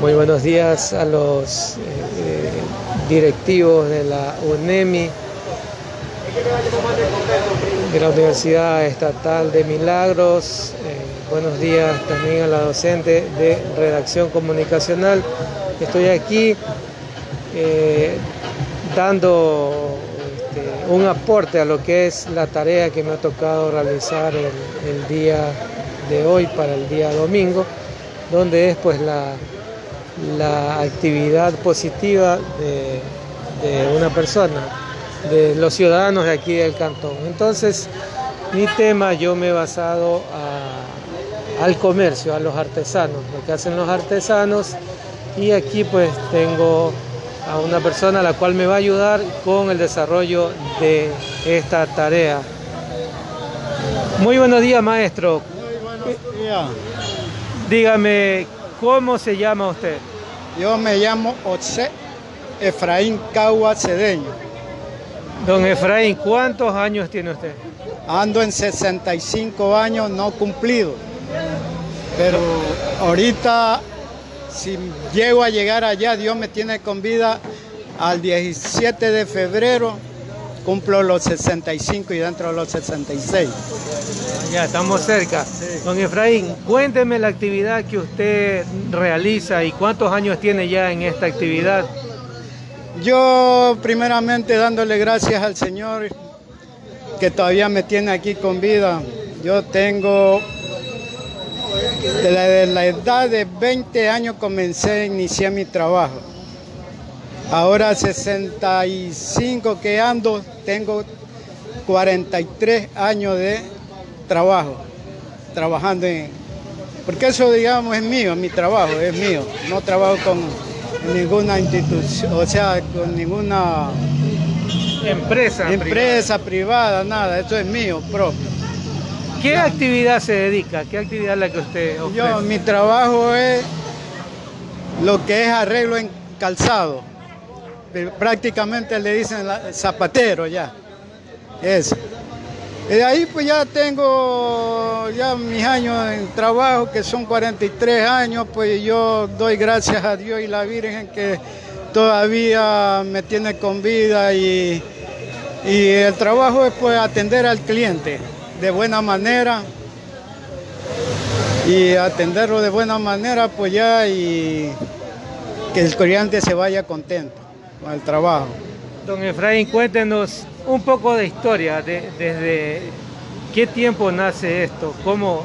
Muy buenos días a los eh, directivos de la UNEMI, de la Universidad Estatal de Milagros. Eh, buenos días también a la docente de redacción comunicacional. Estoy aquí eh, dando este, un aporte a lo que es la tarea que me ha tocado realizar el, el día de hoy para el día domingo, donde es pues la la actividad positiva de, una persona, de los ciudadanos de aquí del cantón. Entonces, mi tema yo me he basado al comercio, a los artesanos, lo que hacen los artesanos y aquí pues tengo a una persona a la cual me va a ayudar con el desarrollo de esta tarea. Muy buenos días, maestro. Muy buenos días. Dígame, ¿Cómo se llama usted? Yo me llamo José Efraín Cagua Cedeño. Don Efraín, ¿cuántos años tiene usted? Ando en 65 años no cumplido. Pero ahorita, si llego a llegar allá, Dios me tiene con vida al 17 de febrero cumplo los 65 y dentro de los 66. Ya, estamos cerca. Don Efraín, cuénteme la actividad que usted realiza y cuántos años tiene ya en esta actividad. Yo primeramente dándole gracias al Señor que todavía me tiene aquí con vida. Yo tengo, de la, edad de 20 años comencé, iniciar mi trabajo. Ahora 65 que ando, tengo 43 años de trabajo, trabajando en... Porque eso, digamos, es mío, mi trabajo, es mío. No trabajo con ninguna institución, o sea, con ninguna... Empresa. Empresa privada, nada, eso es mío propio. ¿Qué actividad se dedica? ¿Qué actividad es la que usted ofrece? Yo, mi trabajo es lo que es arreglo en calzado prácticamente le dicen zapatero ya. Eso. Y de ahí pues ya tengo ya mis años en trabajo, que son 43 años, pues yo doy gracias a Dios y la Virgen que todavía me tiene con vida y, y el trabajo es pues atender al cliente de buena manera y atenderlo de buena manera pues ya y que el cliente se vaya contento al trabajo. Don Efraín, cuéntenos un poco de historia, de, desde qué tiempo nace esto, cómo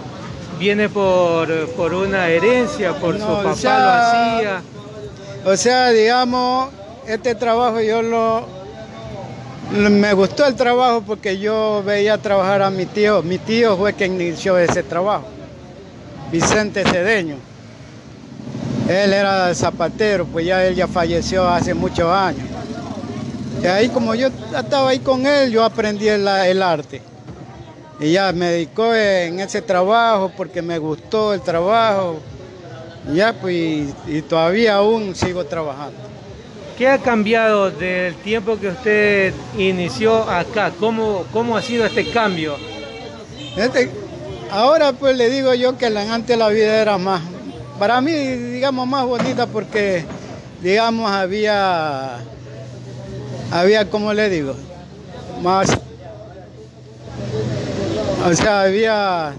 viene por, por una herencia, por su papá lo hacía. O sea, digamos, este trabajo yo lo, me gustó el trabajo porque yo veía trabajar a mi tío. Mi tío fue quien inició ese trabajo, Vicente Cedeño. Él era zapatero, pues ya él ya falleció hace muchos años. Y ahí como yo estaba ahí con él, yo aprendí el, arte. Y ya me dedicó en ese trabajo porque me gustó el trabajo. Y ya pues, y, todavía aún sigo trabajando. ¿Qué ha cambiado del tiempo que usted inició acá? ¿Cómo, cómo ha sido este cambio? Este, ahora pues le digo yo que antes la vida era más, para mí, digamos, más bonita porque, digamos, había, había, como le digo, más, o sea, había,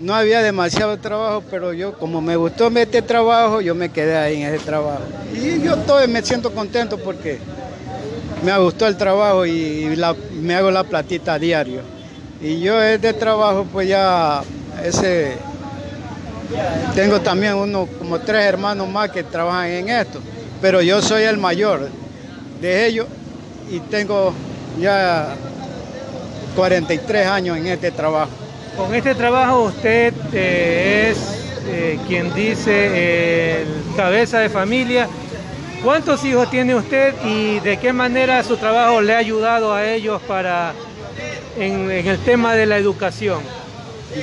no había demasiado trabajo, pero yo, como me gustó este trabajo, yo me quedé ahí en ese trabajo. Y yo todo me siento contento porque me gustó el trabajo y me hago la platita a diario. Y yo este trabajo, pues ya, ese tengo también uno, como tres hermanos más que trabajan en esto, pero yo soy el mayor de ellos y tengo ya 43 años en este trabajo. Con este trabajo usted eh, es eh, quien dice el cabeza de familia. ¿Cuántos hijos tiene usted y de qué manera su trabajo le ha ayudado a ellos para en el tema de la educación?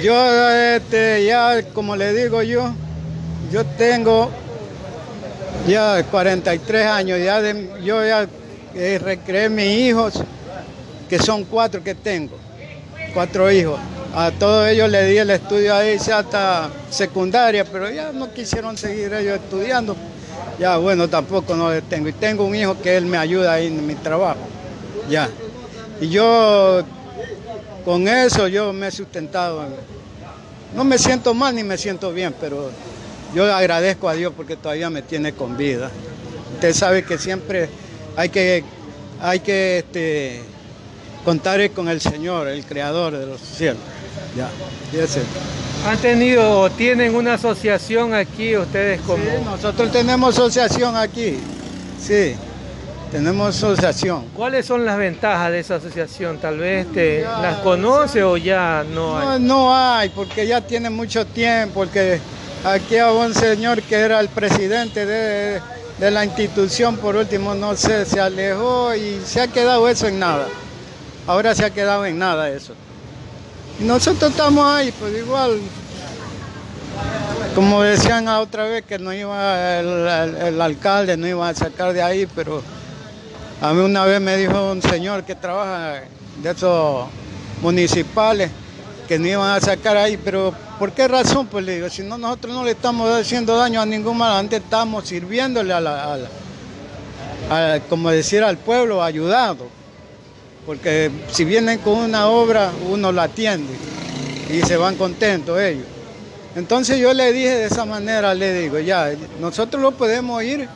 Yo este, ya, como le digo yo, yo tengo ya 43 años, ya yo ya eh, recreé mis hijos, que son cuatro que tengo, cuatro hijos. A todos ellos les di el estudio ahí hasta secundaria, pero ya no quisieron seguir ellos estudiando. Ya, bueno, tampoco no le tengo. Y tengo un hijo que él me ayuda ahí en mi trabajo. Ya. Y yo, con eso, yo me he sustentado. No me siento mal ni me siento bien, pero yo agradezco a Dios porque todavía me tiene con vida. Usted sabe que siempre hay que, hay que este, contar con el Señor, el Creador de los cielos. Ya, ¿Han tenido o tienen una asociación aquí ustedes como...? Sí, nosotros tenemos asociación aquí, sí, tenemos asociación. ¿Cuáles son las ventajas de esa asociación? Tal vez te, las conoce o ya no hay. No, hay, porque ya tiene mucho tiempo, porque aquí hay un señor que era el presidente de, de la institución, por último, no sé, se alejó y se ha quedado eso en nada. Ahora se ha quedado en nada eso. Nosotros estamos ahí, pues igual, como decían la otra vez que no iba el, alcalde, no iba a sacar de ahí, pero a mí una vez me dijo un señor que trabaja de esos municipales que no iban a sacar ahí, pero ¿por qué razón? Pues le digo, si no, nosotros no le estamos haciendo daño a ningún mal, antes estamos sirviéndole a la, como decir, al pueblo, ayudado porque si vienen con una obra uno la atiende y se van contentos ellos. Entonces yo le dije de esa manera, le digo, ya, nosotros lo podemos ir,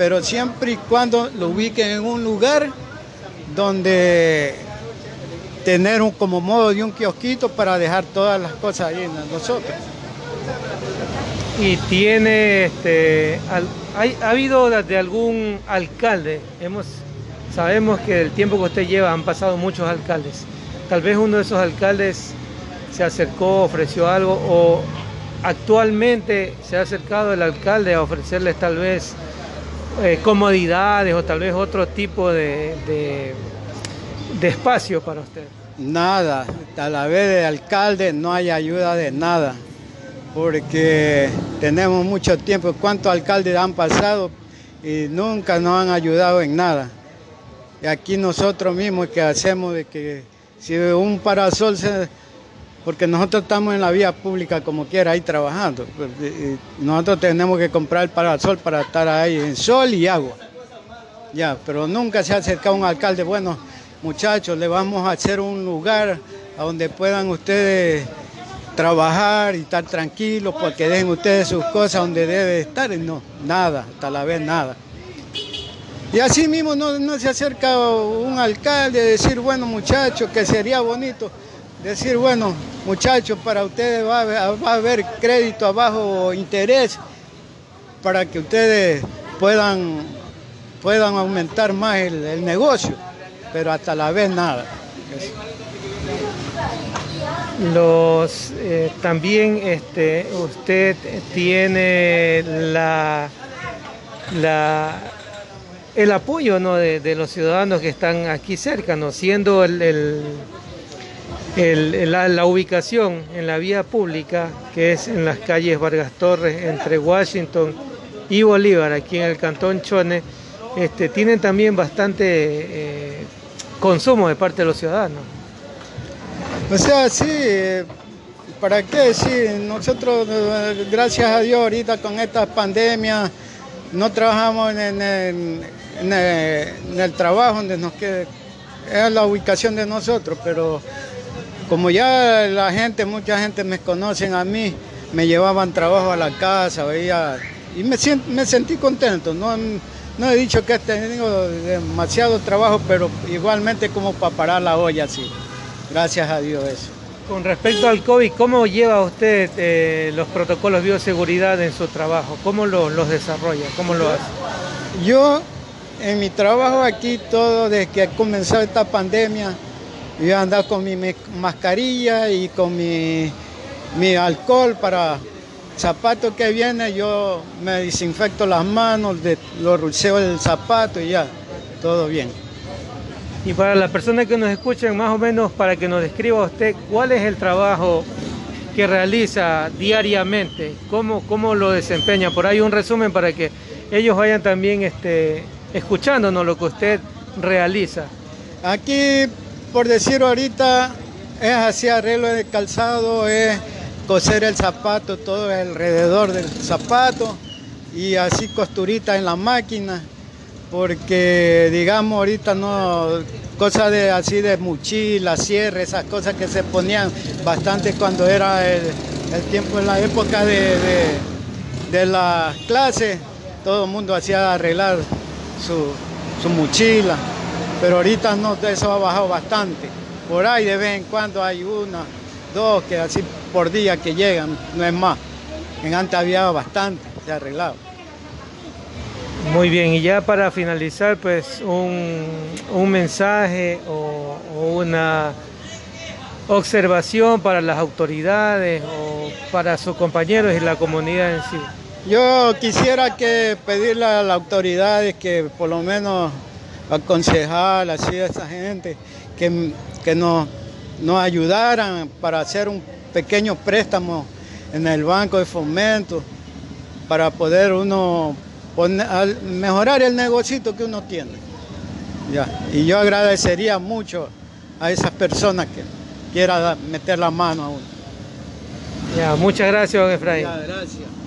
pero siempre y cuando lo ubiquen en un lugar donde tener un, como modo de un kiosquito para dejar todas las cosas ahí en nosotros. Y tiene, este, ha habido de algún alcalde, hemos Sabemos que el tiempo que usted lleva han pasado muchos alcaldes. Tal vez uno de esos alcaldes se acercó, ofreció algo o actualmente se ha acercado el alcalde a ofrecerles tal vez eh, comodidades o tal vez otro tipo de, de, espacio para usted. Nada, a la vez de alcalde no hay ayuda de nada, porque tenemos mucho tiempo. ¿Cuántos alcaldes han pasado y nunca nos han ayudado en nada? Y aquí nosotros mismos que hacemos de que si un parasol se, porque nosotros estamos en la vía pública como quiera ahí trabajando. Pues, nosotros tenemos que comprar el parasol para estar ahí en sol y agua. Ya, pero nunca se ha acercado un alcalde, bueno, muchachos, le vamos a hacer un lugar a donde puedan ustedes trabajar y estar tranquilos, porque dejen ustedes sus cosas donde debe estar. No, nada, hasta la vez nada. Y así mismo no, se acerca un alcalde a decir, bueno muchachos, que sería bonito decir, bueno muchachos, para ustedes va a, haber crédito a bajo interés para que ustedes puedan, puedan aumentar más el, negocio, pero hasta la vez nada. Los eh, también este, usted tiene la, la el apoyo ¿no? de, los ciudadanos que están aquí cerca, ¿no? siendo el, la, ubicación en la vía pública, que es en las calles Vargas Torres, entre Washington y Bolívar, aquí en el Cantón Chone, este, tienen también bastante eh, consumo de parte de los ciudadanos. O sea, sí, ¿para qué? Sí, nosotros, eh, gracias a Dios, ahorita con esta pandemia, no trabajamos en, el, trabajo donde nos quede, es la ubicación de nosotros, pero como ya la gente, mucha gente me conocen a mí, me llevaban trabajo a la casa, veía, y me, me sentí contento, no, no he dicho que he tenido demasiado trabajo, pero igualmente como para parar la olla, sí, gracias a Dios eso. Con respecto al COVID, ¿cómo lleva usted eh, los protocolos de bioseguridad en su trabajo? ¿Cómo los desarrolla? ¿Cómo lo hace? Yo, en mi trabajo aquí, todo desde que comenzó esta pandemia, yo he andado con mi mascarilla y con mi, mi alcohol para zapato que viene, yo me desinfecto las manos, lo rulseo el zapato y ya, todo bien. Y para las personas que nos escuchan, más o menos para que nos describa usted cuál es el trabajo que realiza diariamente, cómo, cómo lo desempeña. Por ahí un resumen para que ellos vayan también este, escuchándonos lo que usted realiza. Aquí, por decir ahorita, es así arreglo de calzado, es coser el zapato, todo alrededor del zapato, y así costuritas en la máquina, porque digamos ahorita no, cosas de así de mochila, cierre, esas cosas que se ponían bastante cuando era el, tiempo, en la época de, de, clases, todo el mundo hacía arreglar su, su mochila, pero ahorita no, eso ha bajado bastante. Por ahí de vez en cuando hay una, dos que así por día que llegan, no es más. En antes había bastante, se ha arreglado. Muy bien, y ya para finalizar, pues un, mensaje o, una observación para las autoridades o para sus compañeros y la comunidad en sí. Yo quisiera que pedirle a las autoridades que por lo menos aconsejar así a esa gente que, que nos, nos ayudaran para hacer un pequeño préstamo en el banco de fomento para poder uno mejorar el negocito que uno tiene. Ya. Y yo agradecería mucho a esas personas que quieran meter la mano a uno. Ya, muchas gracias, don Efraín. gracias.